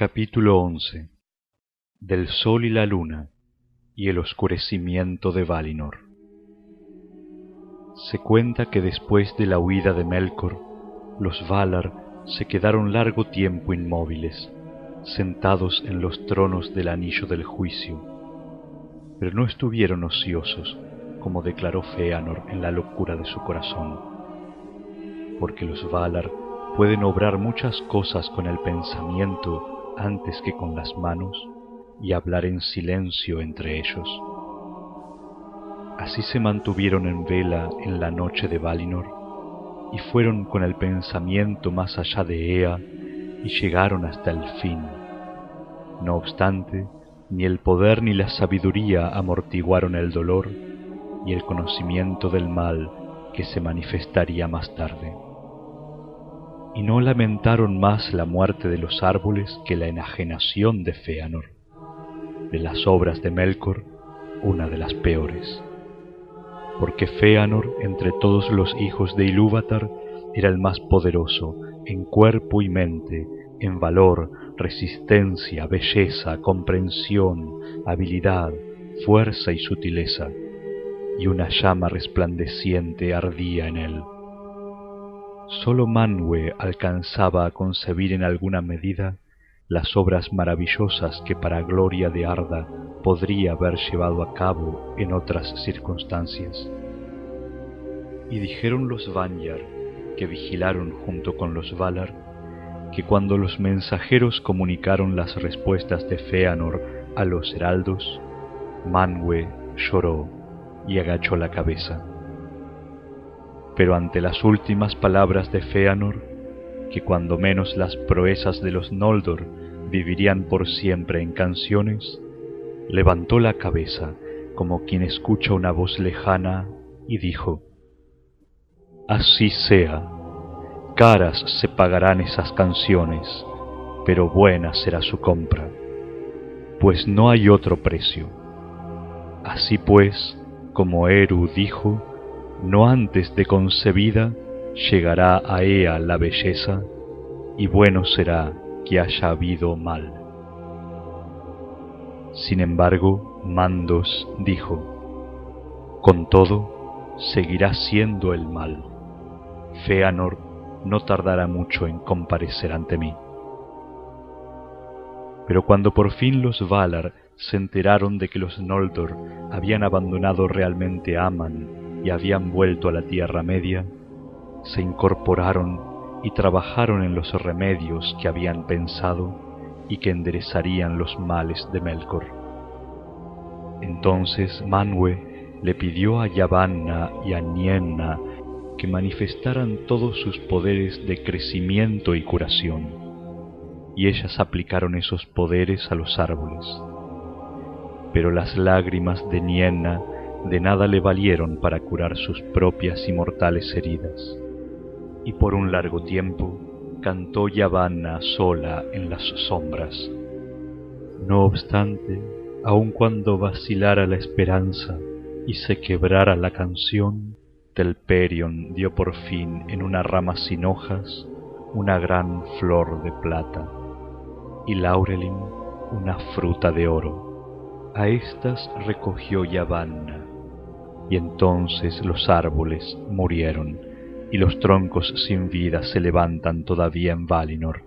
Capítulo 11 Del Sol y la Luna y el oscurecimiento de Valinor. Se cuenta que después de la huida de Melkor, los Valar se quedaron largo tiempo inmóviles, sentados en los tronos del Anillo del Juicio, pero no estuvieron ociosos, como declaró Feanor en la locura de su corazón, porque los Valar pueden obrar muchas cosas con el pensamiento antes que con las manos y hablar en silencio entre ellos. Así se mantuvieron en vela en la noche de Valinor y fueron con el pensamiento más allá de Ea y llegaron hasta el fin. No obstante, ni el poder ni la sabiduría amortiguaron el dolor y el conocimiento del mal que se manifestaría más tarde y no lamentaron más la muerte de los árboles que la enajenación de Feanor. De las obras de Melkor, una de las peores. Porque Feanor, entre todos los hijos de Ilúvatar, era el más poderoso en cuerpo y mente, en valor, resistencia, belleza, comprensión, habilidad, fuerza y sutileza, y una llama resplandeciente ardía en él Sólo Manwë alcanzaba a concebir en alguna medida las obras maravillosas que para gloria de Arda podría haber llevado a cabo en otras circunstancias. Y dijeron los Vanyar, que vigilaron junto con los Valar, que cuando los mensajeros comunicaron las respuestas de Feanor a los heraldos, Manwë lloró y agachó la cabeza pero ante las últimas palabras de Feanor, que cuando menos las proezas de los Noldor vivirían por siempre en canciones, levantó la cabeza como quien escucha una voz lejana y dijo, Así sea, caras se pagarán esas canciones, pero buena será su compra, pues no hay otro precio. Así pues, como Eru dijo, no antes de concebida llegará a ella la belleza, y bueno será que haya habido mal. Sin embargo, Mandos dijo, con todo, seguirá siendo el mal. Feanor no tardará mucho en comparecer ante mí. Pero cuando por fin los Valar se enteraron de que los Noldor habían abandonado realmente Aman habían vuelto a la Tierra Media, se incorporaron y trabajaron en los remedios que habían pensado y que enderezarían los males de Melkor. Entonces Manwë le pidió a Yavanna y a Nienna que manifestaran todos sus poderes de crecimiento y curación, y ellas aplicaron esos poderes a los árboles. Pero las lágrimas de Nienna de nada le valieron para curar sus propias y mortales heridas. Y por un largo tiempo cantó Yavanna sola en las sombras. No obstante, aun cuando vacilara la esperanza y se quebrara la canción, Telperion dio por fin en una rama sin hojas una gran flor de plata, y Laurelin una fruta de oro. A estas recogió Yavanna, y entonces los árboles murieron, y los troncos sin vida se levantan todavía en Valinor,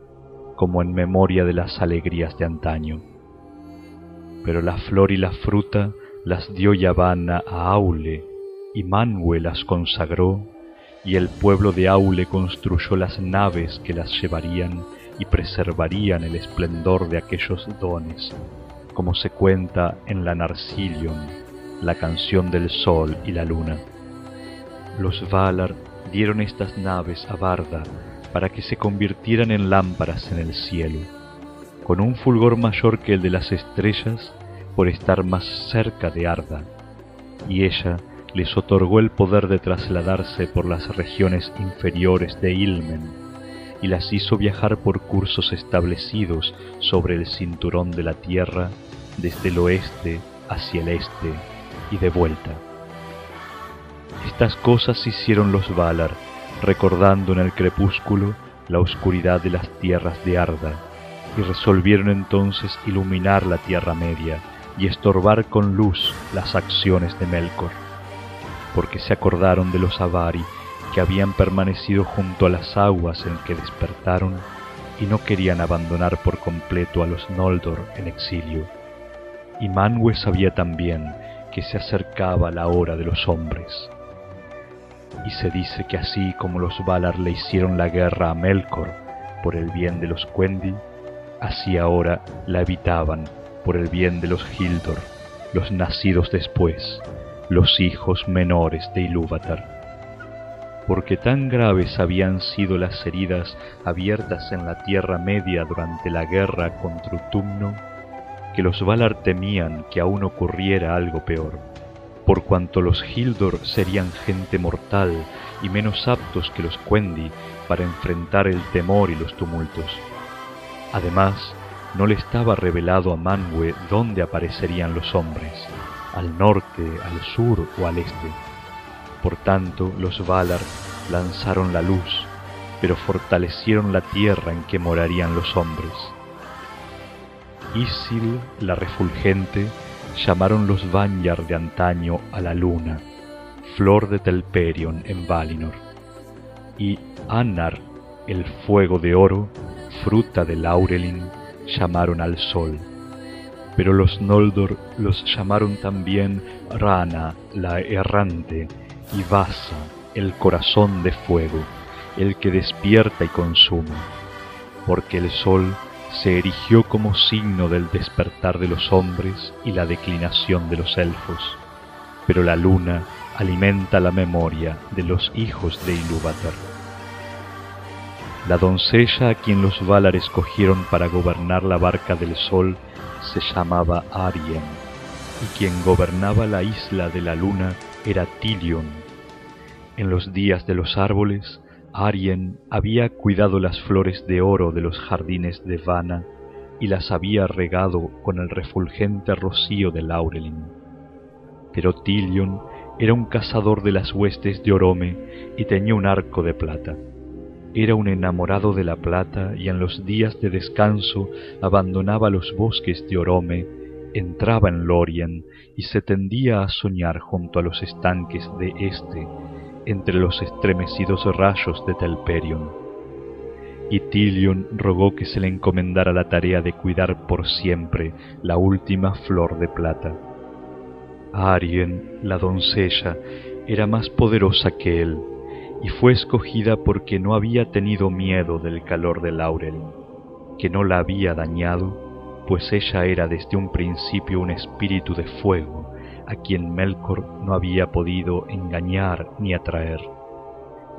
como en memoria de las alegrías de antaño. Pero la flor y la fruta las dio Yavanna a Aule, y Manwë las consagró, y el pueblo de Aule construyó las naves que las llevarían y preservarían el esplendor de aquellos dones, como se cuenta en la Narcilion la canción del sol y la luna. Los Valar dieron estas naves a Barda para que se convirtieran en lámparas en el cielo, con un fulgor mayor que el de las estrellas por estar más cerca de Arda, y ella les otorgó el poder de trasladarse por las regiones inferiores de Ilmen, y las hizo viajar por cursos establecidos sobre el cinturón de la tierra desde el oeste hacia el este y de vuelta. Estas cosas hicieron los Valar, recordando en el crepúsculo la oscuridad de las tierras de Arda, y resolvieron entonces iluminar la Tierra Media y estorbar con luz las acciones de Melkor, porque se acordaron de los Avari que habían permanecido junto a las aguas en que despertaron y no querían abandonar por completo a los Noldor en exilio. Y Manwë sabía también que se acercaba la hora de los hombres. Y se dice que así como los Valar le hicieron la guerra a Melkor por el bien de los Quendi, así ahora la evitaban por el bien de los Hildor, los nacidos después, los hijos menores de Ilúvatar porque tan graves habían sido las heridas abiertas en la Tierra Media durante la guerra contra Utumno, que los Valar temían que aún ocurriera algo peor, por cuanto los Hildor serían gente mortal y menos aptos que los Quendi para enfrentar el temor y los tumultos. Además, no le estaba revelado a Manwë dónde aparecerían los hombres, al norte, al sur o al este por tanto, los Valar lanzaron la luz, pero fortalecieron la tierra en que morarían los hombres. Isil, la refulgente, llamaron los Vanyar de antaño a la luna, flor de Telperion en Valinor, y Annar, el fuego de oro, fruta de Laurelin, llamaron al sol. Pero los Noldor los llamaron también Rana, la errante, y Vasa, el corazón de fuego, el que despierta y consume, porque el sol se erigió como signo del despertar de los hombres y la declinación de los elfos, pero la luna alimenta la memoria de los hijos de Ilúvatar. La doncella a quien los Valar escogieron para gobernar la barca del sol se llamaba Arien, y quien gobernaba la isla de la luna era Tilion. En los días de los árboles, Arien había cuidado las flores de oro de los jardines de Vana y las había regado con el refulgente rocío de Laurelin. Pero Tilion era un cazador de las huestes de Orome y tenía un arco de plata. Era un enamorado de la plata y en los días de descanso abandonaba los bosques de Orome entraba en Lorien y se tendía a soñar junto a los estanques de este, entre los estremecidos rayos de Telperion. Y Tilion rogó que se le encomendara la tarea de cuidar por siempre la última flor de plata. Arien, la doncella, era más poderosa que él, y fue escogida porque no había tenido miedo del calor del laurel, que no la había dañado pues ella era desde un principio un espíritu de fuego, a quien Melkor no había podido engañar ni atraer.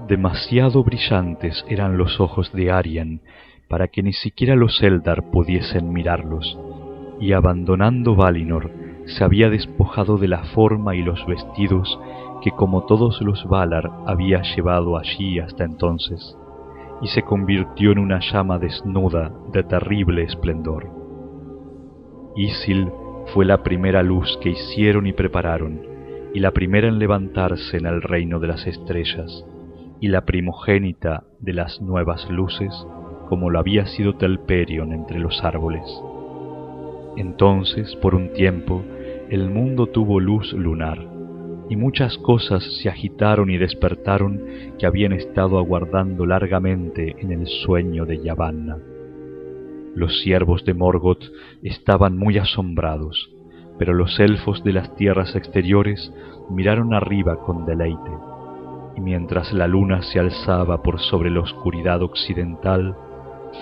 Demasiado brillantes eran los ojos de Arien para que ni siquiera los Eldar pudiesen mirarlos, y abandonando Valinor, se había despojado de la forma y los vestidos que como todos los Valar había llevado allí hasta entonces, y se convirtió en una llama desnuda de terrible esplendor. Isil fue la primera luz que hicieron y prepararon, y la primera en levantarse en el reino de las estrellas, y la primogénita de las nuevas luces, como lo había sido Telperion entre los árboles. Entonces, por un tiempo, el mundo tuvo luz lunar, y muchas cosas se agitaron y despertaron que habían estado aguardando largamente en el sueño de Yavanna. Los siervos de Morgoth estaban muy asombrados, pero los elfos de las tierras exteriores miraron arriba con deleite, y mientras la luna se alzaba por sobre la oscuridad occidental,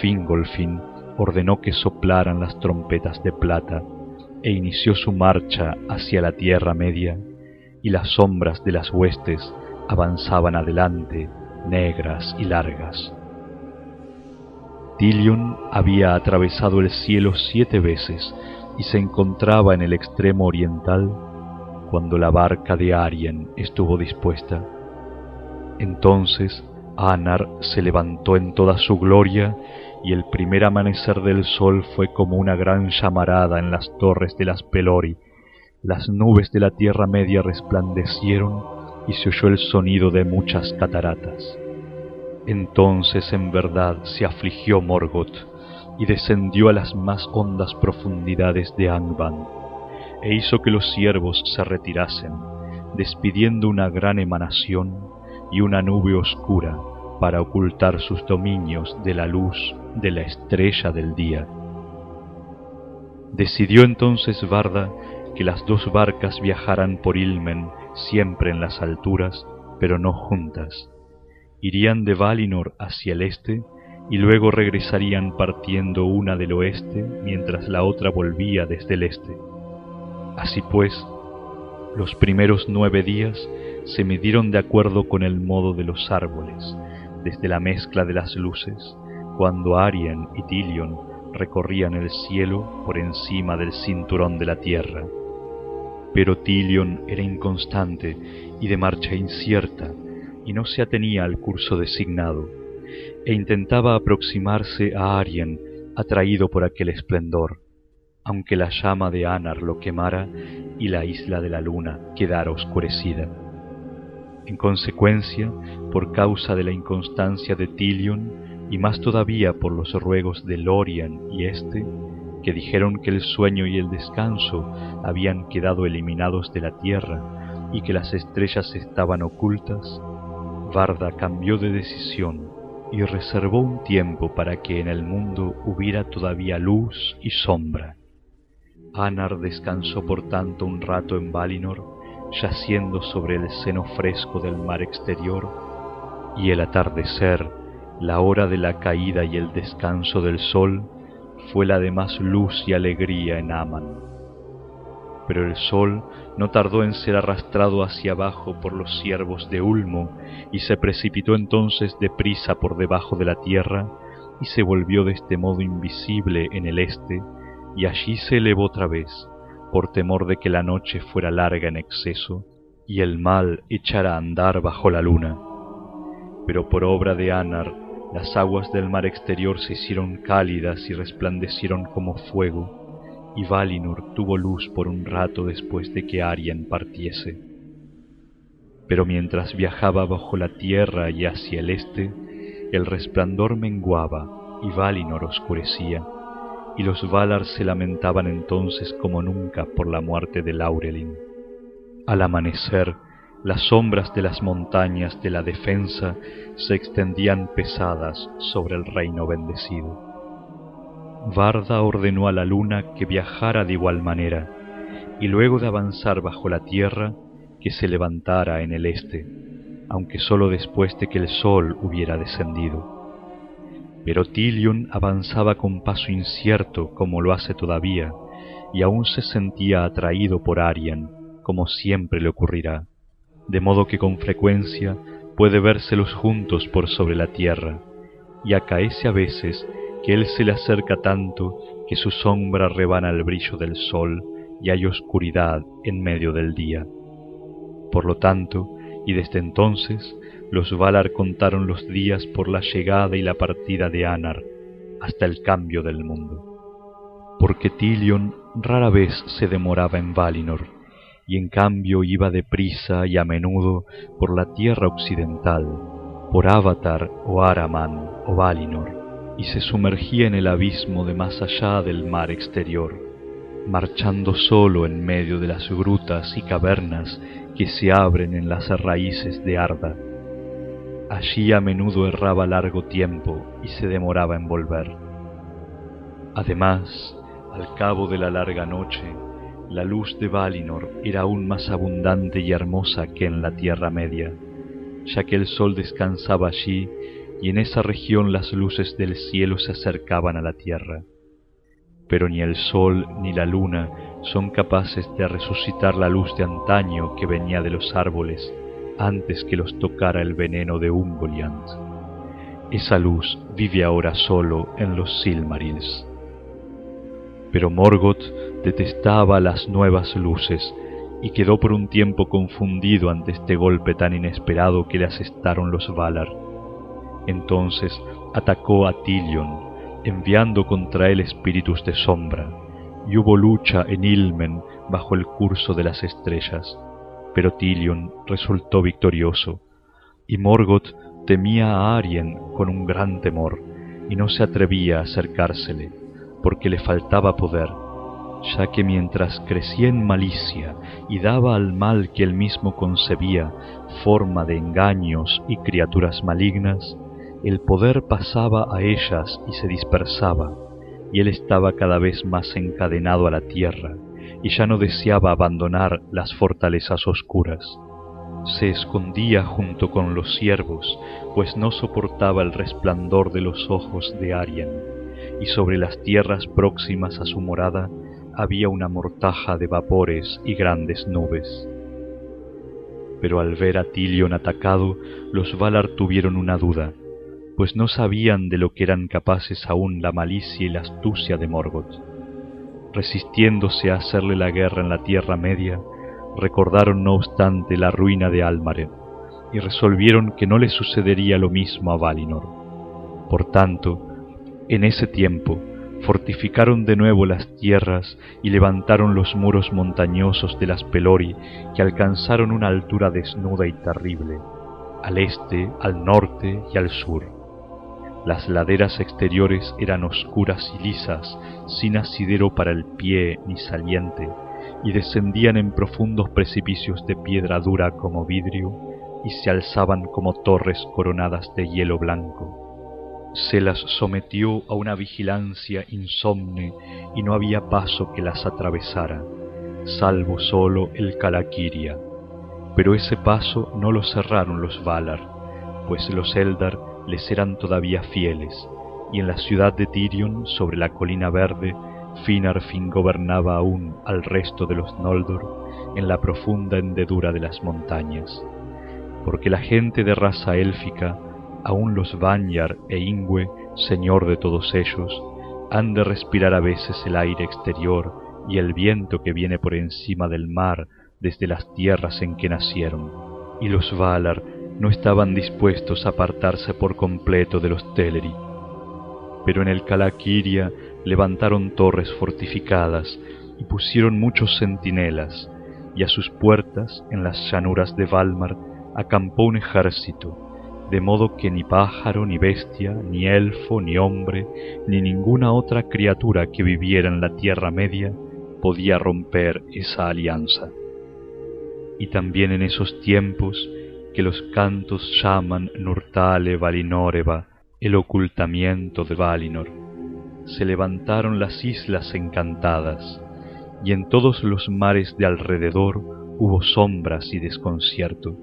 Fingolfin ordenó que soplaran las trompetas de plata e inició su marcha hacia la Tierra Media, y las sombras de las huestes avanzaban adelante, negras y largas. Tilion había atravesado el cielo siete veces y se encontraba en el extremo oriental cuando la barca de Arien estuvo dispuesta. Entonces Anar se levantó en toda su gloria y el primer amanecer del sol fue como una gran llamarada en las torres de las Pelori. Las nubes de la Tierra Media resplandecieron y se oyó el sonido de muchas cataratas. Entonces en verdad se afligió Morgoth, y descendió a las más hondas profundidades de Angband, e hizo que los ciervos se retirasen, despidiendo una gran emanación y una nube oscura para ocultar sus dominios de la luz de la estrella del día. Decidió entonces Varda que las dos barcas viajaran por Ilmen siempre en las alturas, pero no juntas. Irían de Valinor hacia el este y luego regresarían partiendo una del oeste mientras la otra volvía desde el este. Así pues, los primeros nueve días se midieron de acuerdo con el modo de los árboles, desde la mezcla de las luces, cuando Arien y Tilion recorrían el cielo por encima del cinturón de la tierra. Pero Tilion era inconstante y de marcha incierta, y no se atenía al curso designado, e intentaba aproximarse a Arien atraído por aquel esplendor, aunque la llama de Anar lo quemara y la isla de la luna quedara oscurecida. En consecuencia, por causa de la inconstancia de Tilion, y más todavía por los ruegos de Lorian y éste, que dijeron que el sueño y el descanso habían quedado eliminados de la tierra y que las estrellas estaban ocultas, Varda cambió de decisión y reservó un tiempo para que en el mundo hubiera todavía luz y sombra. Anar descansó por tanto un rato en Valinor, yaciendo sobre el seno fresco del mar exterior, y el atardecer, la hora de la caída y el descanso del sol, fue la de más luz y alegría en Aman. Pero el sol no tardó en ser arrastrado hacia abajo por los ciervos de Ulmo, y se precipitó entonces deprisa por debajo de la tierra, y se volvió de este modo invisible en el este, y allí se elevó otra vez, por temor de que la noche fuera larga en exceso y el mal echara a andar bajo la luna. Pero por obra de Anar, las aguas del mar exterior se hicieron cálidas y resplandecieron como fuego, y Valinor tuvo luz por un rato después de que Arien partiese. Pero mientras viajaba bajo la tierra y hacia el este, el resplandor menguaba y Valinor oscurecía y los Valar se lamentaban entonces como nunca por la muerte de Laurelin. Al amanecer, las sombras de las montañas de la defensa se extendían pesadas sobre el reino bendecido. Varda ordenó a la luna que viajara de igual manera, y luego de avanzar bajo la tierra, que se levantara en el este, aunque sólo después de que el sol hubiera descendido. Pero Tilion avanzaba con paso incierto como lo hace todavía, y aún se sentía atraído por Arian, como siempre le ocurrirá, de modo que con frecuencia puede vérselos juntos por sobre la tierra, y acaece a veces que él se le acerca tanto que su sombra rebana el brillo del sol y hay oscuridad en medio del día. Por lo tanto, y desde entonces, los Valar contaron los días por la llegada y la partida de Anar hasta el cambio del mundo. Porque Tilion rara vez se demoraba en Valinor, y en cambio iba deprisa y a menudo por la tierra occidental, por Avatar o Araman o Valinor, y se sumergía en el abismo de más allá del mar exterior, marchando solo en medio de las grutas y cavernas que se abren en las raíces de Arda Allí a menudo erraba largo tiempo y se demoraba en volver. Además, al cabo de la larga noche, la luz de Valinor era aún más abundante y hermosa que en la Tierra Media, ya que el sol descansaba allí y en esa región las luces del cielo se acercaban a la tierra. Pero ni el sol ni la luna son capaces de resucitar la luz de antaño que venía de los árboles antes que los tocara el veneno de Ungoliant. Esa luz vive ahora solo en los Silmarils. Pero Morgoth detestaba las nuevas luces y quedó por un tiempo confundido ante este golpe tan inesperado que le asestaron los Valar. Entonces atacó a Tilion, enviando contra él espíritus de sombra, y hubo lucha en Ilmen bajo el curso de las estrellas. Pero Tilion resultó victorioso, y Morgoth temía a Arien con un gran temor, y no se atrevía a acercársele, porque le faltaba poder, ya que mientras crecía en malicia y daba al mal que él mismo concebía forma de engaños y criaturas malignas, el poder pasaba a ellas y se dispersaba, y él estaba cada vez más encadenado a la tierra, y ya no deseaba abandonar las fortalezas oscuras. Se escondía junto con los ciervos, pues no soportaba el resplandor de los ojos de Arian, y sobre las tierras próximas a su morada había una mortaja de vapores y grandes nubes. Pero al ver a Tilion atacado, los Valar tuvieron una duda, pues no sabían de lo que eran capaces aún la malicia y la astucia de Morgoth. Resistiéndose a hacerle la guerra en la Tierra Media, recordaron no obstante la ruina de Almaren y resolvieron que no le sucedería lo mismo a Valinor. Por tanto, en ese tiempo, fortificaron de nuevo las tierras y levantaron los muros montañosos de las Pelori que alcanzaron una altura desnuda y terrible, al este, al norte y al sur. Las laderas exteriores eran oscuras y lisas, sin asidero para el pie ni saliente, y descendían en profundos precipicios de piedra dura como vidrio, y se alzaban como torres coronadas de hielo blanco se las sometió a una vigilancia insomne y no había paso que las atravesara, salvo solo el Calaquiria. Pero ese paso no lo cerraron los Valar, pues los Eldar les eran todavía fieles, y en la ciudad de Tirion, sobre la colina verde, Finarfin gobernaba aún al resto de los Noldor en la profunda hendedura de las montañas, porque la gente de raza élfica aun los Vanyar e Ingwe, señor de todos ellos, han de respirar a veces el aire exterior y el viento que viene por encima del mar desde las tierras en que nacieron. Y los Valar no estaban dispuestos a apartarse por completo de los Teleri. Pero en el Calaquiria levantaron torres fortificadas y pusieron muchos centinelas, y a sus puertas, en las llanuras de Valmar, acampó un ejército, de modo que ni pájaro, ni bestia, ni elfo, ni hombre, ni ninguna otra criatura que viviera en la Tierra Media podía romper esa alianza. Y también en esos tiempos que los cantos llaman Nurtale Valinoreva, el ocultamiento de Valinor, se levantaron las islas encantadas, y en todos los mares de alrededor hubo sombras y desconcierto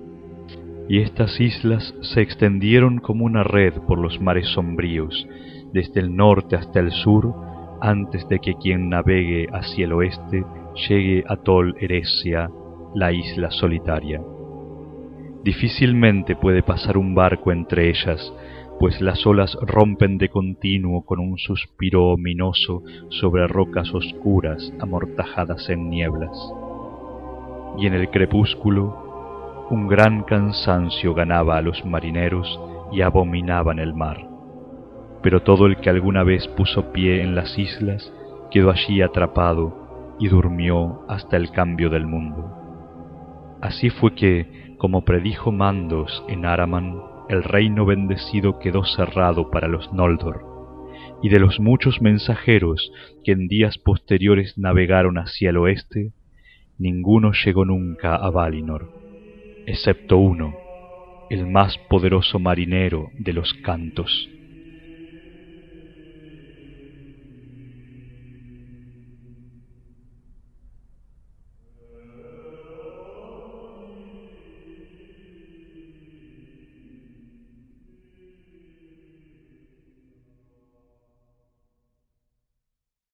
y estas islas se extendieron como una red por los mares sombríos, desde el norte hasta el sur, antes de que quien navegue hacia el oeste llegue a Tol Eresia, la isla solitaria. Difícilmente puede pasar un barco entre ellas, pues las olas rompen de continuo con un suspiro ominoso sobre rocas oscuras amortajadas en nieblas. Y en el crepúsculo un gran cansancio ganaba a los marineros y abominaban el mar. Pero todo el que alguna vez puso pie en las islas quedó allí atrapado y durmió hasta el cambio del mundo. Así fue que, como predijo Mandos en Araman, el reino bendecido quedó cerrado para los Noldor, y de los muchos mensajeros que en días posteriores navegaron hacia el oeste, ninguno llegó nunca a Valinor excepto uno, el más poderoso marinero de los cantos.